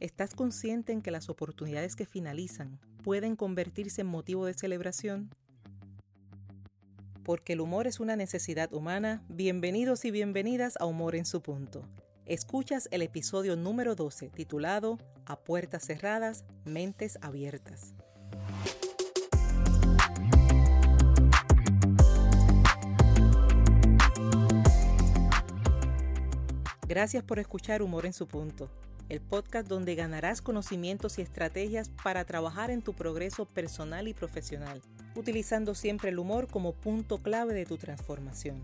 ¿Estás consciente en que las oportunidades que finalizan pueden convertirse en motivo de celebración? Porque el humor es una necesidad humana, bienvenidos y bienvenidas a Humor en su punto. Escuchas el episodio número 12 titulado A puertas cerradas, mentes abiertas. Gracias por escuchar Humor en su punto el podcast donde ganarás conocimientos y estrategias para trabajar en tu progreso personal y profesional, utilizando siempre el humor como punto clave de tu transformación.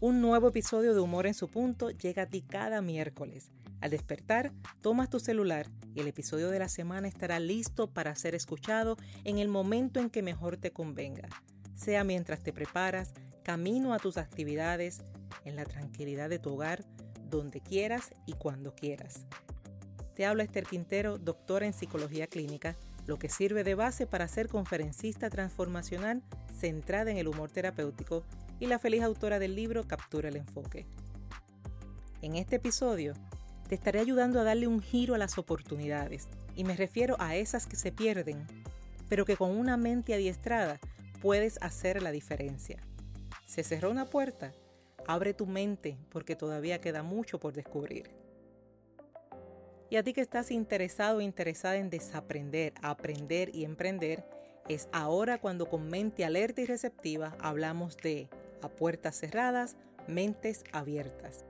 Un nuevo episodio de Humor en su punto llega a ti cada miércoles. Al despertar, tomas tu celular y el episodio de la semana estará listo para ser escuchado en el momento en que mejor te convenga, sea mientras te preparas, camino a tus actividades, en la tranquilidad de tu hogar, donde quieras y cuando quieras. Te habla Esther Quintero, doctora en psicología clínica, lo que sirve de base para ser conferencista transformacional centrada en el humor terapéutico y la feliz autora del libro Captura el Enfoque. En este episodio te estaré ayudando a darle un giro a las oportunidades, y me refiero a esas que se pierden, pero que con una mente adiestrada puedes hacer la diferencia. ¿Se cerró una puerta? Abre tu mente porque todavía queda mucho por descubrir. Y a ti que estás interesado o interesada en desaprender, aprender y emprender, es ahora cuando con mente alerta y receptiva hablamos de a puertas cerradas, mentes abiertas.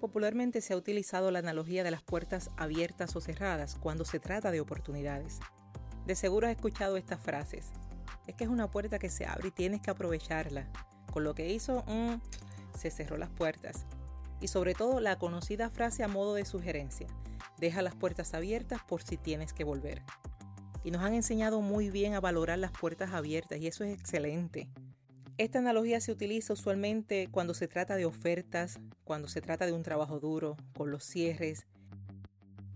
Popularmente se ha utilizado la analogía de las puertas abiertas o cerradas cuando se trata de oportunidades. De seguro has escuchado estas frases. Es que es una puerta que se abre y tienes que aprovecharla. Con lo que hizo, mm, se cerró las puertas y sobre todo la conocida frase a modo de sugerencia, deja las puertas abiertas por si tienes que volver. Y nos han enseñado muy bien a valorar las puertas abiertas y eso es excelente. Esta analogía se utiliza usualmente cuando se trata de ofertas, cuando se trata de un trabajo duro, con los cierres.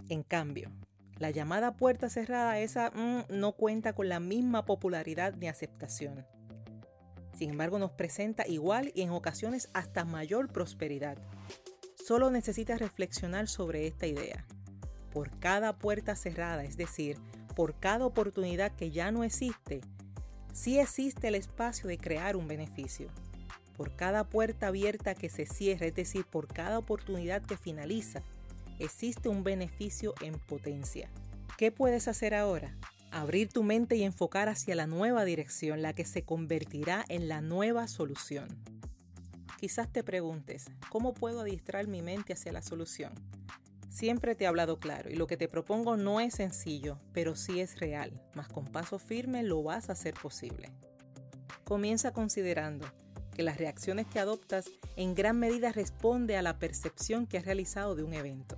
En cambio, la llamada puerta cerrada, esa mm, no cuenta con la misma popularidad ni aceptación. Sin embargo, nos presenta igual y en ocasiones hasta mayor prosperidad. Solo necesitas reflexionar sobre esta idea. Por cada puerta cerrada, es decir, por cada oportunidad que ya no existe, sí existe el espacio de crear un beneficio. Por cada puerta abierta que se cierra, es decir, por cada oportunidad que finaliza, existe un beneficio en potencia. ¿Qué puedes hacer ahora? abrir tu mente y enfocar hacia la nueva dirección, la que se convertirá en la nueva solución. Quizás te preguntes, ¿cómo puedo adiestrar mi mente hacia la solución? Siempre te he hablado claro y lo que te propongo no es sencillo, pero sí es real, mas con paso firme lo vas a hacer posible. Comienza considerando que las reacciones que adoptas en gran medida responde a la percepción que has realizado de un evento.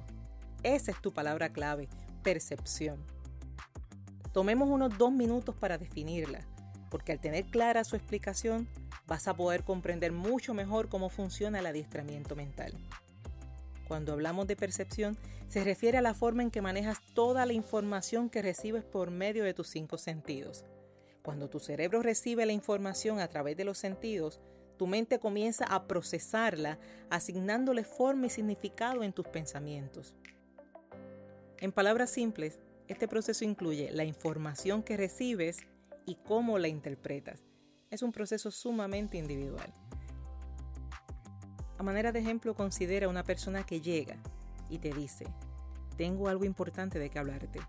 Esa es tu palabra clave, percepción. Tomemos unos dos minutos para definirla, porque al tener clara su explicación vas a poder comprender mucho mejor cómo funciona el adiestramiento mental. Cuando hablamos de percepción, se refiere a la forma en que manejas toda la información que recibes por medio de tus cinco sentidos. Cuando tu cerebro recibe la información a través de los sentidos, tu mente comienza a procesarla, asignándole forma y significado en tus pensamientos. En palabras simples, este proceso incluye la información que recibes y cómo la interpretas. Es un proceso sumamente individual. A manera de ejemplo, considera una persona que llega y te dice, tengo algo importante de que hablarte.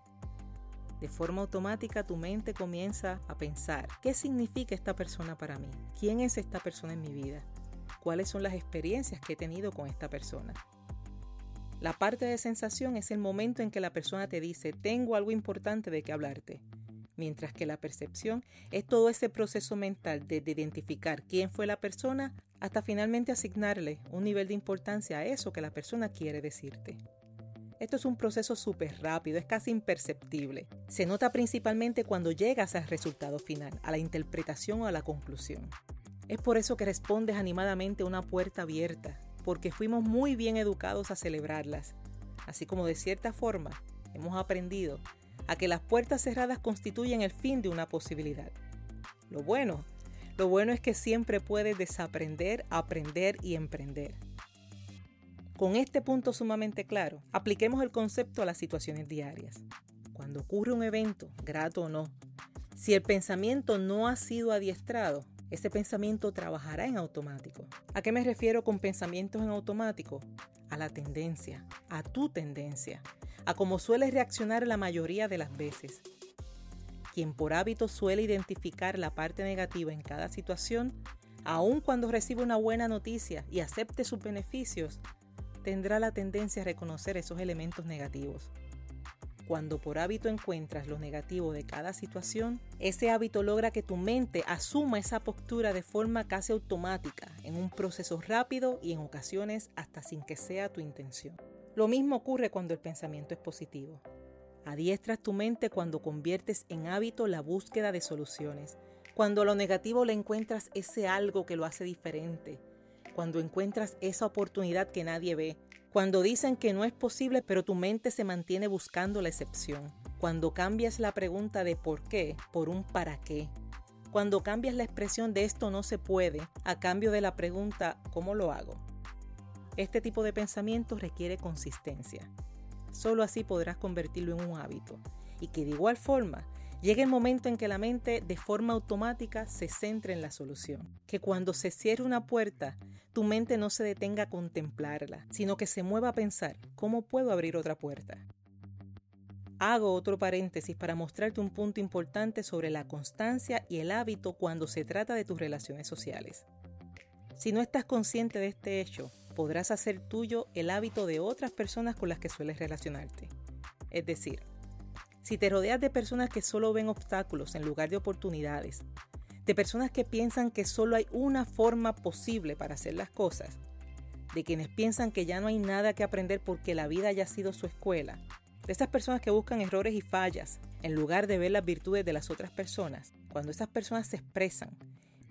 De forma automática tu mente comienza a pensar, ¿qué significa esta persona para mí? ¿Quién es esta persona en mi vida? ¿Cuáles son las experiencias que he tenido con esta persona? La parte de sensación es el momento en que la persona te dice, tengo algo importante de que hablarte. Mientras que la percepción es todo ese proceso mental de identificar quién fue la persona hasta finalmente asignarle un nivel de importancia a eso que la persona quiere decirte. Esto es un proceso súper rápido, es casi imperceptible. Se nota principalmente cuando llegas al resultado final, a la interpretación o a la conclusión. Es por eso que respondes animadamente a una puerta abierta, porque fuimos muy bien educados a celebrarlas, así como de cierta forma hemos aprendido a que las puertas cerradas constituyen el fin de una posibilidad. Lo bueno, lo bueno es que siempre puedes desaprender, aprender y emprender. Con este punto sumamente claro, apliquemos el concepto a las situaciones diarias. Cuando ocurre un evento, grato o no, si el pensamiento no ha sido adiestrado, ese pensamiento trabajará en automático. ¿A qué me refiero con pensamientos en automático? A la tendencia, a tu tendencia, a cómo sueles reaccionar la mayoría de las veces. Quien por hábito suele identificar la parte negativa en cada situación, aun cuando recibe una buena noticia y acepte sus beneficios, tendrá la tendencia a reconocer esos elementos negativos. Cuando por hábito encuentras lo negativo de cada situación, ese hábito logra que tu mente asuma esa postura de forma casi automática, en un proceso rápido y en ocasiones hasta sin que sea tu intención. Lo mismo ocurre cuando el pensamiento es positivo. Adiestras tu mente cuando conviertes en hábito la búsqueda de soluciones, cuando a lo negativo le encuentras ese algo que lo hace diferente, cuando encuentras esa oportunidad que nadie ve, cuando dicen que no es posible pero tu mente se mantiene buscando la excepción, cuando cambias la pregunta de por qué por un para qué, cuando cambias la expresión de esto no se puede a cambio de la pregunta ¿cómo lo hago? Este tipo de pensamiento requiere consistencia. Solo así podrás convertirlo en un hábito y que de igual forma Llega el momento en que la mente de forma automática se centre en la solución. Que cuando se cierre una puerta, tu mente no se detenga a contemplarla, sino que se mueva a pensar, ¿cómo puedo abrir otra puerta? Hago otro paréntesis para mostrarte un punto importante sobre la constancia y el hábito cuando se trata de tus relaciones sociales. Si no estás consciente de este hecho, podrás hacer tuyo el hábito de otras personas con las que sueles relacionarte. Es decir, si te rodeas de personas que solo ven obstáculos en lugar de oportunidades, de personas que piensan que solo hay una forma posible para hacer las cosas, de quienes piensan que ya no hay nada que aprender porque la vida haya sido su escuela, de esas personas que buscan errores y fallas en lugar de ver las virtudes de las otras personas, cuando esas personas se expresan,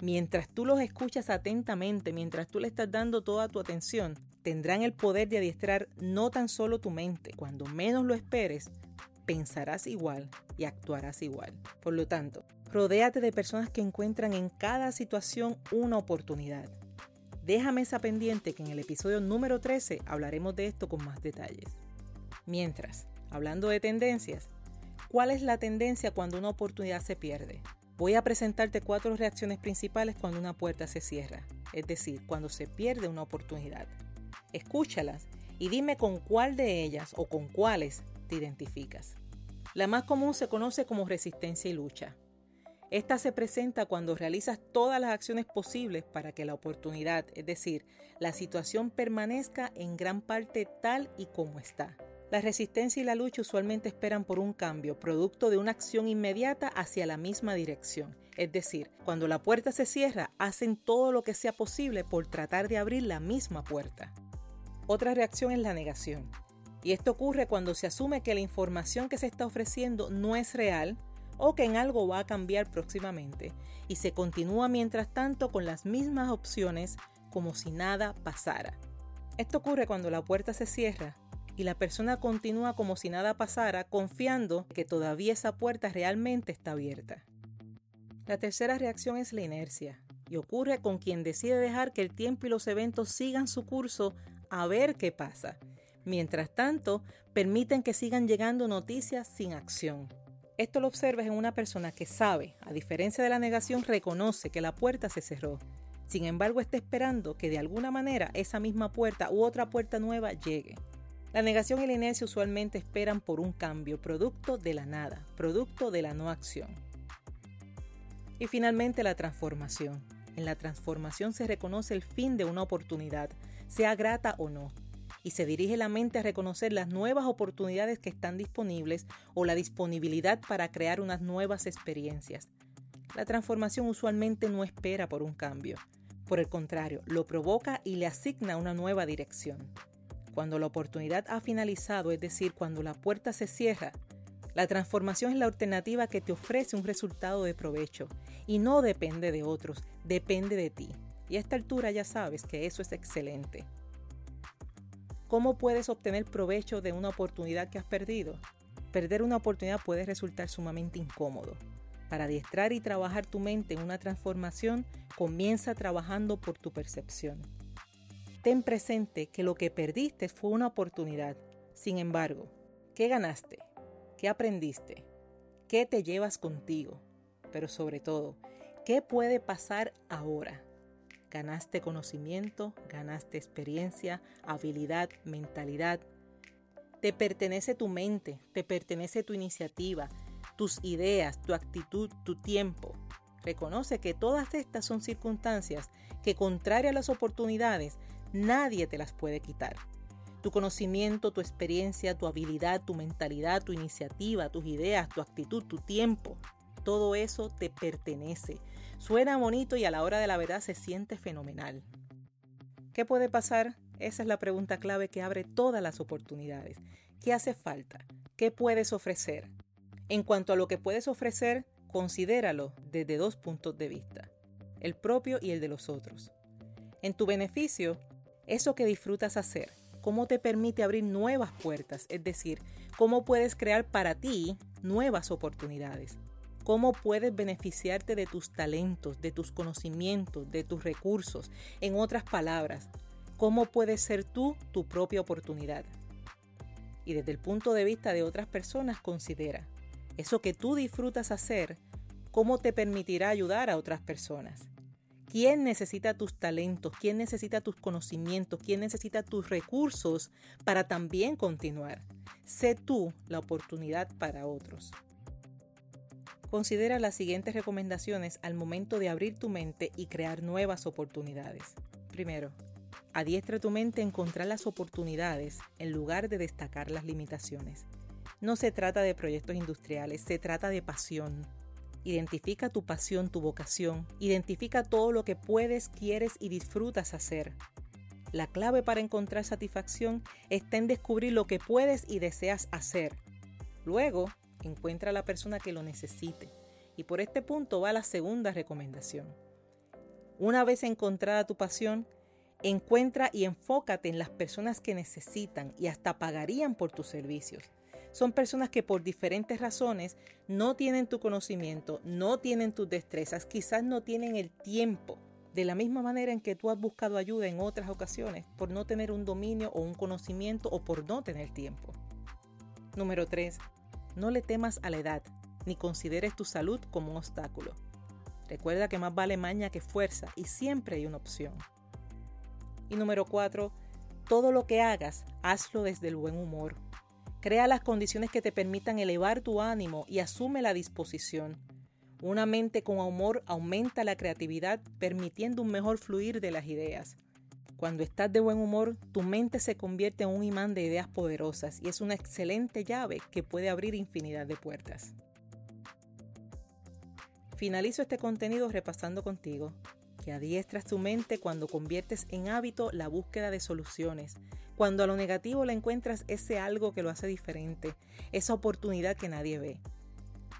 mientras tú los escuchas atentamente, mientras tú le estás dando toda tu atención, tendrán el poder de adiestrar no tan solo tu mente, cuando menos lo esperes, pensarás igual y actuarás igual. Por lo tanto, rodéate de personas que encuentran en cada situación una oportunidad. Déjame esa pendiente que en el episodio número 13 hablaremos de esto con más detalles. Mientras, hablando de tendencias, ¿cuál es la tendencia cuando una oportunidad se pierde? Voy a presentarte cuatro reacciones principales cuando una puerta se cierra, es decir, cuando se pierde una oportunidad. Escúchalas y dime con cuál de ellas o con cuáles identificas. La más común se conoce como resistencia y lucha. Esta se presenta cuando realizas todas las acciones posibles para que la oportunidad, es decir, la situación permanezca en gran parte tal y como está. La resistencia y la lucha usualmente esperan por un cambio, producto de una acción inmediata hacia la misma dirección. Es decir, cuando la puerta se cierra, hacen todo lo que sea posible por tratar de abrir la misma puerta. Otra reacción es la negación. Y esto ocurre cuando se asume que la información que se está ofreciendo no es real o que en algo va a cambiar próximamente y se continúa mientras tanto con las mismas opciones como si nada pasara. Esto ocurre cuando la puerta se cierra y la persona continúa como si nada pasara confiando que todavía esa puerta realmente está abierta. La tercera reacción es la inercia y ocurre con quien decide dejar que el tiempo y los eventos sigan su curso a ver qué pasa Mientras tanto, permiten que sigan llegando noticias sin acción. Esto lo observas en una persona que sabe, a diferencia de la negación, reconoce que la puerta se cerró. Sin embargo, está esperando que de alguna manera esa misma puerta u otra puerta nueva llegue. La negación y la inercia usualmente esperan por un cambio, producto de la nada, producto de la no acción. Y finalmente la transformación. En la transformación se reconoce el fin de una oportunidad, sea grata o no, y se dirige la mente a reconocer las nuevas oportunidades que están disponibles o la disponibilidad para crear unas nuevas experiencias. La transformación usualmente no espera por un cambio. Por el contrario, lo provoca y le asigna una nueva dirección. Cuando la oportunidad ha finalizado, es decir, cuando la puerta se cierra, la transformación es la alternativa que te ofrece un resultado de provecho y no depende de otros, depende de ti. Y a esta altura ya sabes que eso es excelente. ¿Cómo puedes obtener provecho de una oportunidad que has perdido? Perder una oportunidad puede resultar sumamente incómodo. Para adiestrar y trabajar tu mente en una transformación, comienza trabajando por tu percepción. ten presente que lo que perdiste fue una oportunidad. Sin embargo, ¿qué ganaste? ¿Qué aprendiste? ¿Qué te llevas contigo? Pero sobre todo, ¿qué puede pasar ahora? Ganaste conocimiento, ganaste experiencia, habilidad, mentalidad. Te pertenece tu mente, te pertenece tu iniciativa, tus ideas, tu actitud, tu tiempo. Reconoce que todas estas son circunstancias que, contraria a las oportunidades, nadie te las puede quitar. Tu conocimiento, tu experiencia, tu habilidad, tu mentalidad, tu iniciativa, tus ideas, tu actitud, tu tiempo, todo eso te pertenece. Suena bonito y a la hora de la verdad se siente fenomenal. ¿Qué puede pasar? Esa es la pregunta clave que abre todas las oportunidades. ¿Qué hace falta? ¿Qué puedes ofrecer? En cuanto a lo que puedes ofrecer, considéralo desde dos puntos de vista, el propio y el de los otros. En tu beneficio, eso que disfrutas hacer, cómo te permite abrir nuevas puertas, es decir, cómo puedes crear para ti nuevas oportunidades. Cómo puedes beneficiarte de tus talentos, de tus conocimientos, de tus recursos. En otras palabras, cómo puedes ser tú tu propia oportunidad. Y desde el punto de vista de otras personas, considera eso que tú disfrutas hacer, cómo te permitirá ayudar a otras personas. ¿Quién necesita tus talentos? ¿Quién necesita tus conocimientos? ¿Quién necesita tus recursos para también continuar? Sé tú la oportunidad para otros. Considera las siguientes recomendaciones al momento de abrir tu mente y crear nuevas oportunidades. Primero, adiestra tu mente a encontrar las oportunidades en lugar de destacar las limitaciones. No se trata de proyectos industriales, se trata de pasión, Identifica tu pasión, tu vocación. Identifica todo lo que puedes, quieres y disfrutas hacer. La clave para encontrar satisfacción está en descubrir lo que puedes y deseas hacer. Luego, encuentra a la persona que lo necesite. Y por este punto va la segunda recomendación. Una vez encontrada tu pasión, encuentra y enfócate en las personas que necesitan y hasta pagarían por tus servicios son personas que por diferentes razones no tienen tu conocimiento, no tienen tus destrezas, quizás no tienen el tiempo. De la misma manera en que tú has buscado ayuda en otras ocasiones por no tener un dominio o un conocimiento o por no tener tiempo. Número 3. No le temas a la edad, ni consideres tu salud como un obstáculo. Recuerda que más vale maña que fuerza y siempre hay una opción. Y número 4. Todo lo que hagas, hazlo desde el buen humor, Crea las condiciones que te permitan elevar tu ánimo y asume la disposición. Una mente con humor aumenta la creatividad, permitiendo un mejor fluir de las ideas. Cuando estás de buen humor, tu mente se convierte en un imán de ideas poderosas y es una excelente llave que puede abrir infinidad de puertas. Finalizo este contenido repasando contigo que adiestras tu mente cuando conviertes en hábito la búsqueda de soluciones, cuando a lo negativo le encuentras ese algo que lo hace diferente, esa oportunidad que nadie ve.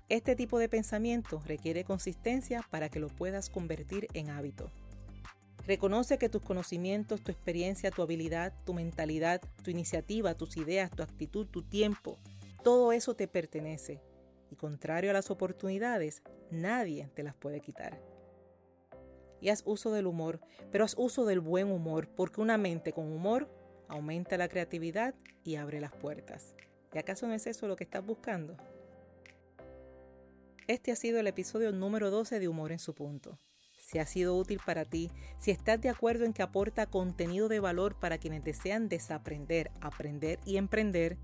Este tipo de pensamiento requiere consistencia para que lo puedas convertir en hábito. Reconoce que tus conocimientos, tu experiencia, tu habilidad, tu mentalidad, tu iniciativa, tus ideas, tu actitud, tu tiempo, todo eso te pertenece. Y contrario a las oportunidades, nadie te las puede quitar y haz uso del humor, pero haz uso del buen humor, porque una mente con humor aumenta la creatividad y abre las puertas. ¿Y acaso no es eso lo que estás buscando? Este ha sido el episodio número 12 de Humor en su punto. Si ha sido útil para ti, si estás de acuerdo en que aporta contenido de valor para quienes desean desaprender, aprender y emprender,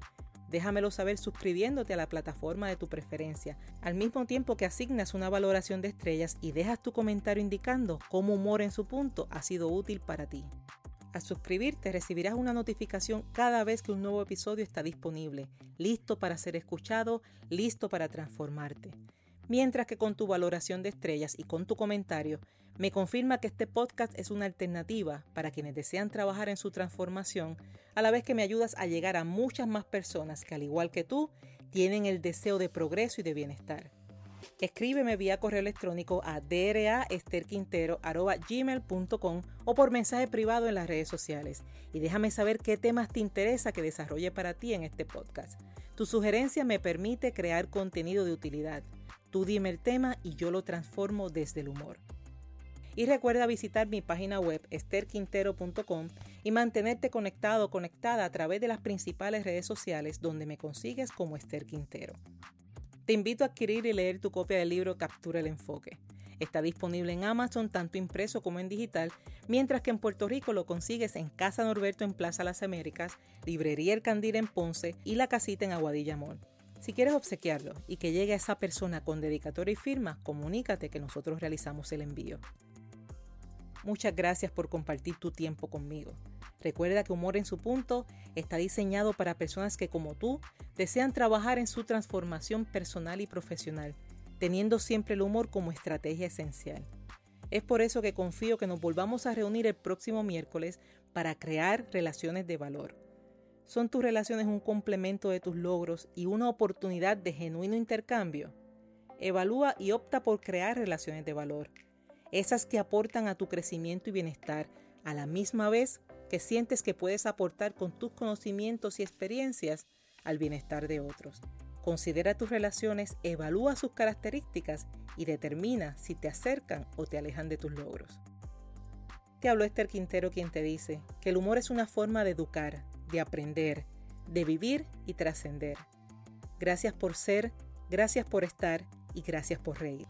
Déjamelo saber suscribiéndote a la plataforma de tu preferencia, al mismo tiempo que asignas una valoración de estrellas y dejas tu comentario indicando cómo humor en su punto ha sido útil para ti. Al suscribirte recibirás una notificación cada vez que un nuevo episodio está disponible, listo para ser escuchado, listo para transformarte mientras que con tu valoración de estrellas y con tu comentario me confirma que este podcast es una alternativa para quienes desean trabajar en su transformación, a la vez que me ayudas a llegar a muchas más personas que al igual que tú tienen el deseo de progreso y de bienestar. Escríbeme vía correo electrónico a draesterquintero.gmail.com o por mensaje privado en las redes sociales y déjame saber qué temas te interesa que desarrolle para ti en este podcast. Tu sugerencia me permite crear contenido de utilidad. Tú dime el tema y yo lo transformo desde el humor. Y recuerda visitar mi página web esterquintero.com y mantenerte conectado o conectada a través de las principales redes sociales donde me consigues como Esther Quintero. Te invito a adquirir y leer tu copia del libro Captura el Enfoque. Está disponible en Amazon tanto impreso como en digital, mientras que en Puerto Rico lo consigues en Casa Norberto en Plaza Las Américas, Librería El Candil en Ponce y La Casita en Aguadilla Mall. Si quieres obsequiarlo y que llegue a esa persona con dedicatoria y firma, comunícate que nosotros realizamos el envío. Muchas gracias por compartir tu tiempo conmigo. Recuerda que Humor en su punto está diseñado para personas que como tú desean trabajar en su transformación personal y profesional, teniendo siempre el humor como estrategia esencial. Es por eso que confío que nos volvamos a reunir el próximo miércoles para crear relaciones de valor. ¿Son tus relaciones un complemento de tus logros y una oportunidad de genuino intercambio? Evalúa y opta por crear relaciones de valor esas que aportan a tu crecimiento y bienestar, a la misma vez que sientes que puedes aportar con tus conocimientos y experiencias al bienestar de otros. Considera tus relaciones, evalúa sus características y determina si te acercan o te alejan de tus logros. Te habló Esther Quintero quien te dice que el humor es una forma de educar, de aprender, de vivir y trascender. Gracias por ser, gracias por estar y gracias por reír.